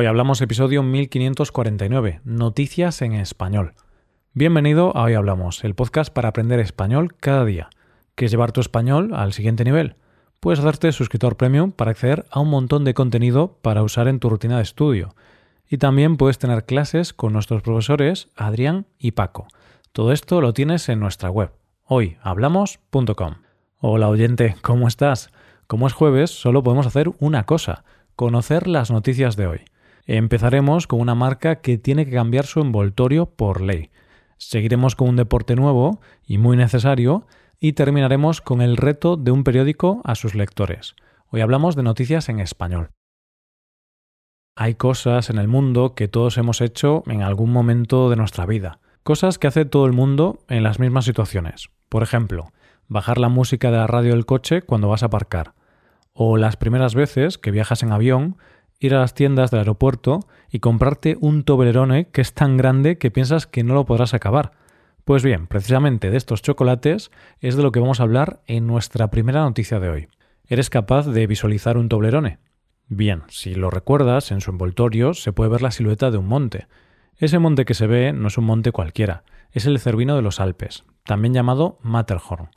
Hoy hablamos episodio 1549, Noticias en Español. Bienvenido a Hoy Hablamos, el podcast para aprender español cada día. ¿Quieres llevar tu español al siguiente nivel? Puedes hacerte suscriptor premium para acceder a un montón de contenido para usar en tu rutina de estudio. Y también puedes tener clases con nuestros profesores Adrián y Paco. Todo esto lo tienes en nuestra web, hoyhablamos.com. Hola oyente, ¿cómo estás? Como es jueves, solo podemos hacer una cosa, conocer las noticias de hoy. Empezaremos con una marca que tiene que cambiar su envoltorio por ley. Seguiremos con un deporte nuevo y muy necesario y terminaremos con el reto de un periódico a sus lectores. Hoy hablamos de noticias en español. Hay cosas en el mundo que todos hemos hecho en algún momento de nuestra vida. Cosas que hace todo el mundo en las mismas situaciones. Por ejemplo, bajar la música de la radio del coche cuando vas a aparcar. O las primeras veces que viajas en avión, ir a las tiendas del aeropuerto y comprarte un Toblerone que es tan grande que piensas que no lo podrás acabar. Pues bien, precisamente de estos chocolates es de lo que vamos a hablar en nuestra primera noticia de hoy. ¿Eres capaz de visualizar un Toblerone? Bien, si lo recuerdas, en su envoltorio se puede ver la silueta de un monte. Ese monte que se ve no es un monte cualquiera, es el Cervino de los Alpes, también llamado Matterhorn,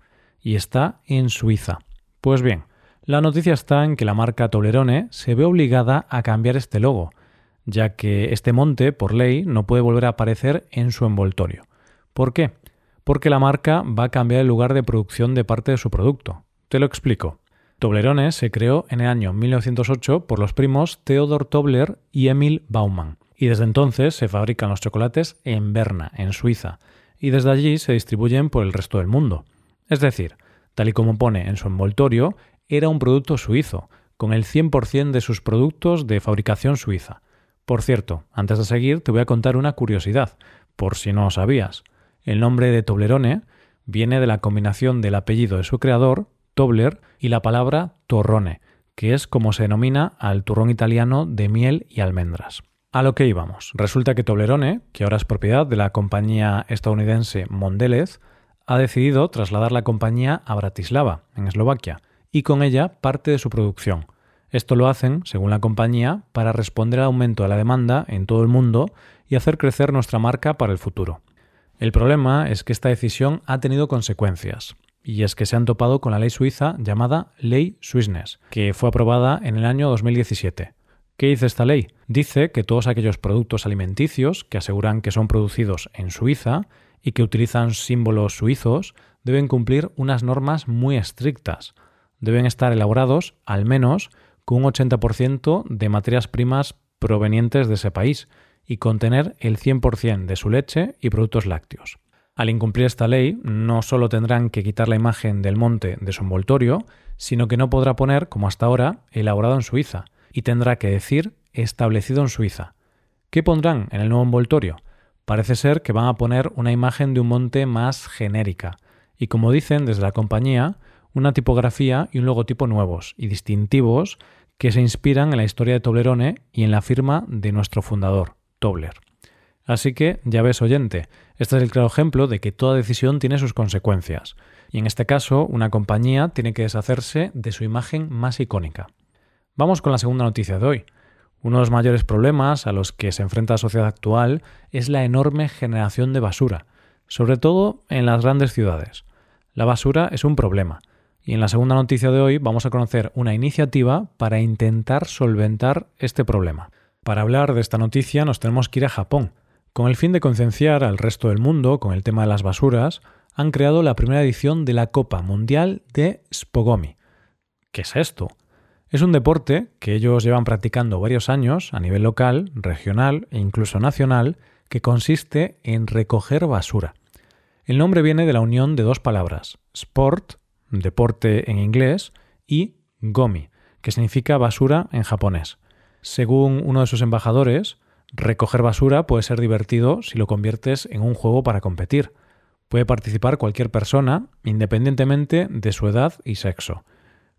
y está en Suiza. Pues bien, la noticia está en que la marca Toblerone se ve obligada a cambiar este logo, ya que este monte, por ley, no puede volver a aparecer en su envoltorio. ¿Por qué? Porque la marca va a cambiar el lugar de producción de parte de su producto. Te lo explico. Toblerone se creó en el año 1908 por los primos Theodor Tobler y Emil Baumann, y desde entonces se fabrican los chocolates en Berna, en Suiza, y desde allí se distribuyen por el resto del mundo. Es decir, tal y como pone en su envoltorio, era un producto suizo, con el 100% de sus productos de fabricación suiza. Por cierto, antes de seguir te voy a contar una curiosidad, por si no lo sabías. El nombre de Toblerone viene de la combinación del apellido de su creador, Tobler, y la palabra torrone, que es como se denomina al turrón italiano de miel y almendras. A lo que íbamos. Resulta que Toblerone, que ahora es propiedad de la compañía estadounidense Mondelez, ha decidido trasladar la compañía a Bratislava, en Eslovaquia, y con ella parte de su producción. Esto lo hacen, según la compañía, para responder al aumento de la demanda en todo el mundo y hacer crecer nuestra marca para el futuro. El problema es que esta decisión ha tenido consecuencias, y es que se han topado con la ley suiza llamada Ley Swissness, que fue aprobada en el año 2017. ¿Qué dice esta ley? Dice que todos aquellos productos alimenticios que aseguran que son producidos en Suiza y que utilizan símbolos suizos deben cumplir unas normas muy estrictas, deben estar elaborados al menos con un 80% de materias primas provenientes de ese país y contener el 100% de su leche y productos lácteos. Al incumplir esta ley, no solo tendrán que quitar la imagen del monte de su envoltorio, sino que no podrá poner, como hasta ahora, elaborado en Suiza, y tendrá que decir establecido en Suiza. ¿Qué pondrán en el nuevo envoltorio? Parece ser que van a poner una imagen de un monte más genérica, y como dicen desde la compañía, una tipografía y un logotipo nuevos y distintivos que se inspiran en la historia de Toblerone y en la firma de nuestro fundador, Tobler. Así que, ya ves oyente, este es el claro ejemplo de que toda decisión tiene sus consecuencias, y en este caso una compañía tiene que deshacerse de su imagen más icónica. Vamos con la segunda noticia de hoy. Uno de los mayores problemas a los que se enfrenta la sociedad actual es la enorme generación de basura, sobre todo en las grandes ciudades. La basura es un problema, y en la segunda noticia de hoy vamos a conocer una iniciativa para intentar solventar este problema. Para hablar de esta noticia nos tenemos que ir a Japón. Con el fin de concienciar al resto del mundo con el tema de las basuras, han creado la primera edición de la Copa Mundial de Spogomi. ¿Qué es esto? Es un deporte que ellos llevan practicando varios años a nivel local, regional e incluso nacional, que consiste en recoger basura. El nombre viene de la unión de dos palabras, sport deporte en inglés, y gomi, que significa basura en japonés. Según uno de sus embajadores, recoger basura puede ser divertido si lo conviertes en un juego para competir. Puede participar cualquier persona, independientemente de su edad y sexo.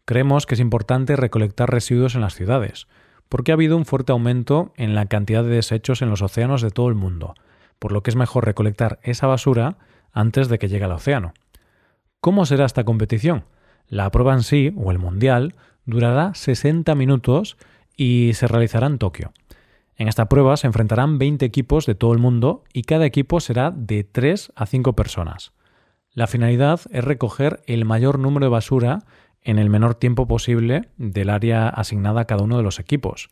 Creemos que es importante recolectar residuos en las ciudades, porque ha habido un fuerte aumento en la cantidad de desechos en los océanos de todo el mundo, por lo que es mejor recolectar esa basura antes de que llegue al océano. ¿Cómo será esta competición? La prueba en sí, o el Mundial, durará 60 minutos y se realizará en Tokio. En esta prueba se enfrentarán 20 equipos de todo el mundo y cada equipo será de 3 a 5 personas. La finalidad es recoger el mayor número de basura en el menor tiempo posible del área asignada a cada uno de los equipos.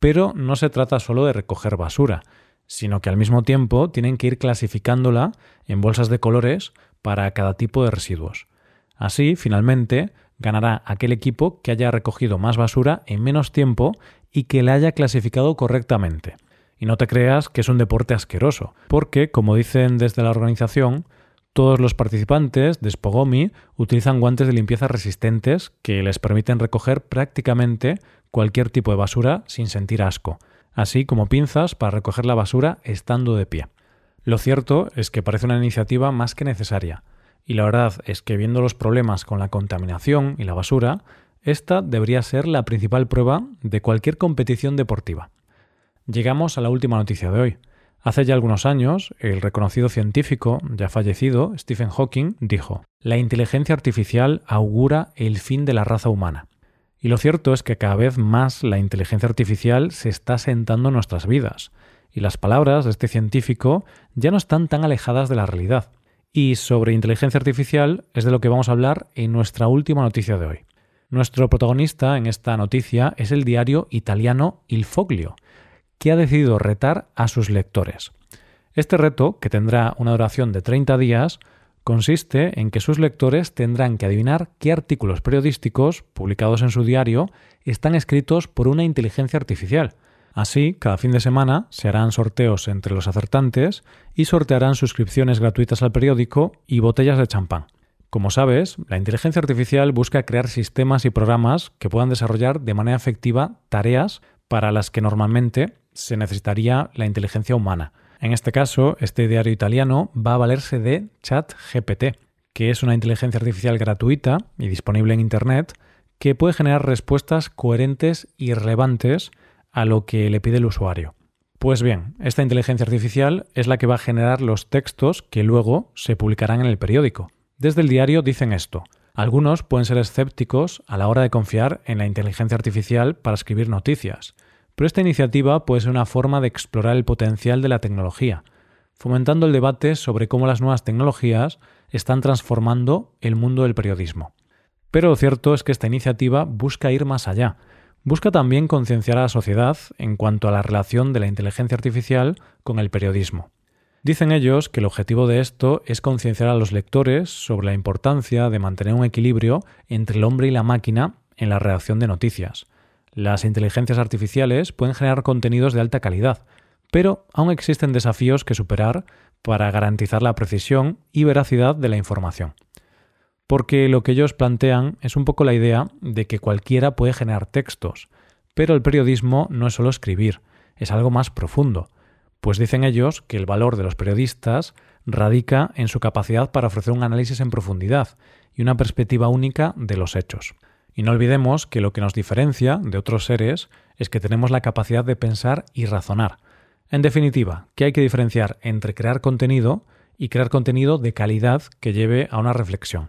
Pero no se trata solo de recoger basura, sino que al mismo tiempo tienen que ir clasificándola en bolsas de colores para cada tipo de residuos. Así, finalmente, ganará aquel equipo que haya recogido más basura en menos tiempo y que la haya clasificado correctamente. Y no te creas que es un deporte asqueroso, porque, como dicen desde la organización, todos los participantes de Spogomi utilizan guantes de limpieza resistentes que les permiten recoger prácticamente cualquier tipo de basura sin sentir asco, así como pinzas para recoger la basura estando de pie. Lo cierto es que parece una iniciativa más que necesaria, y la verdad es que viendo los problemas con la contaminación y la basura, esta debería ser la principal prueba de cualquier competición deportiva. Llegamos a la última noticia de hoy. Hace ya algunos años, el reconocido científico, ya fallecido, Stephen Hawking, dijo, La inteligencia artificial augura el fin de la raza humana. Y lo cierto es que cada vez más la inteligencia artificial se está sentando en nuestras vidas, y las palabras de este científico ya no están tan alejadas de la realidad. Y sobre inteligencia artificial es de lo que vamos a hablar en nuestra última noticia de hoy. Nuestro protagonista en esta noticia es el diario italiano Il Foglio, que ha decidido retar a sus lectores. Este reto, que tendrá una duración de 30 días, consiste en que sus lectores tendrán que adivinar qué artículos periodísticos publicados en su diario están escritos por una inteligencia artificial. Así, cada fin de semana se harán sorteos entre los acertantes y sortearán suscripciones gratuitas al periódico y botellas de champán. Como sabes, la inteligencia artificial busca crear sistemas y programas que puedan desarrollar de manera efectiva tareas para las que normalmente se necesitaría la inteligencia humana. En este caso, este diario italiano va a valerse de ChatGPT, que es una inteligencia artificial gratuita y disponible en Internet que puede generar respuestas coherentes y relevantes a lo que le pide el usuario. Pues bien, esta inteligencia artificial es la que va a generar los textos que luego se publicarán en el periódico. Desde el diario dicen esto. Algunos pueden ser escépticos a la hora de confiar en la inteligencia artificial para escribir noticias, pero esta iniciativa puede ser una forma de explorar el potencial de la tecnología, fomentando el debate sobre cómo las nuevas tecnologías están transformando el mundo del periodismo. Pero lo cierto es que esta iniciativa busca ir más allá, busca también concienciar a la sociedad en cuanto a la relación de la inteligencia artificial con el periodismo. Dicen ellos que el objetivo de esto es concienciar a los lectores sobre la importancia de mantener un equilibrio entre el hombre y la máquina en la redacción de noticias. Las inteligencias artificiales pueden generar contenidos de alta calidad, pero aún existen desafíos que superar para garantizar la precisión y veracidad de la información. Porque lo que ellos plantean es un poco la idea de que cualquiera puede generar textos, pero el periodismo no es solo escribir, es algo más profundo pues dicen ellos que el valor de los periodistas radica en su capacidad para ofrecer un análisis en profundidad y una perspectiva única de los hechos. Y no olvidemos que lo que nos diferencia de otros seres es que tenemos la capacidad de pensar y razonar. En definitiva, que hay que diferenciar entre crear contenido y crear contenido de calidad que lleve a una reflexión.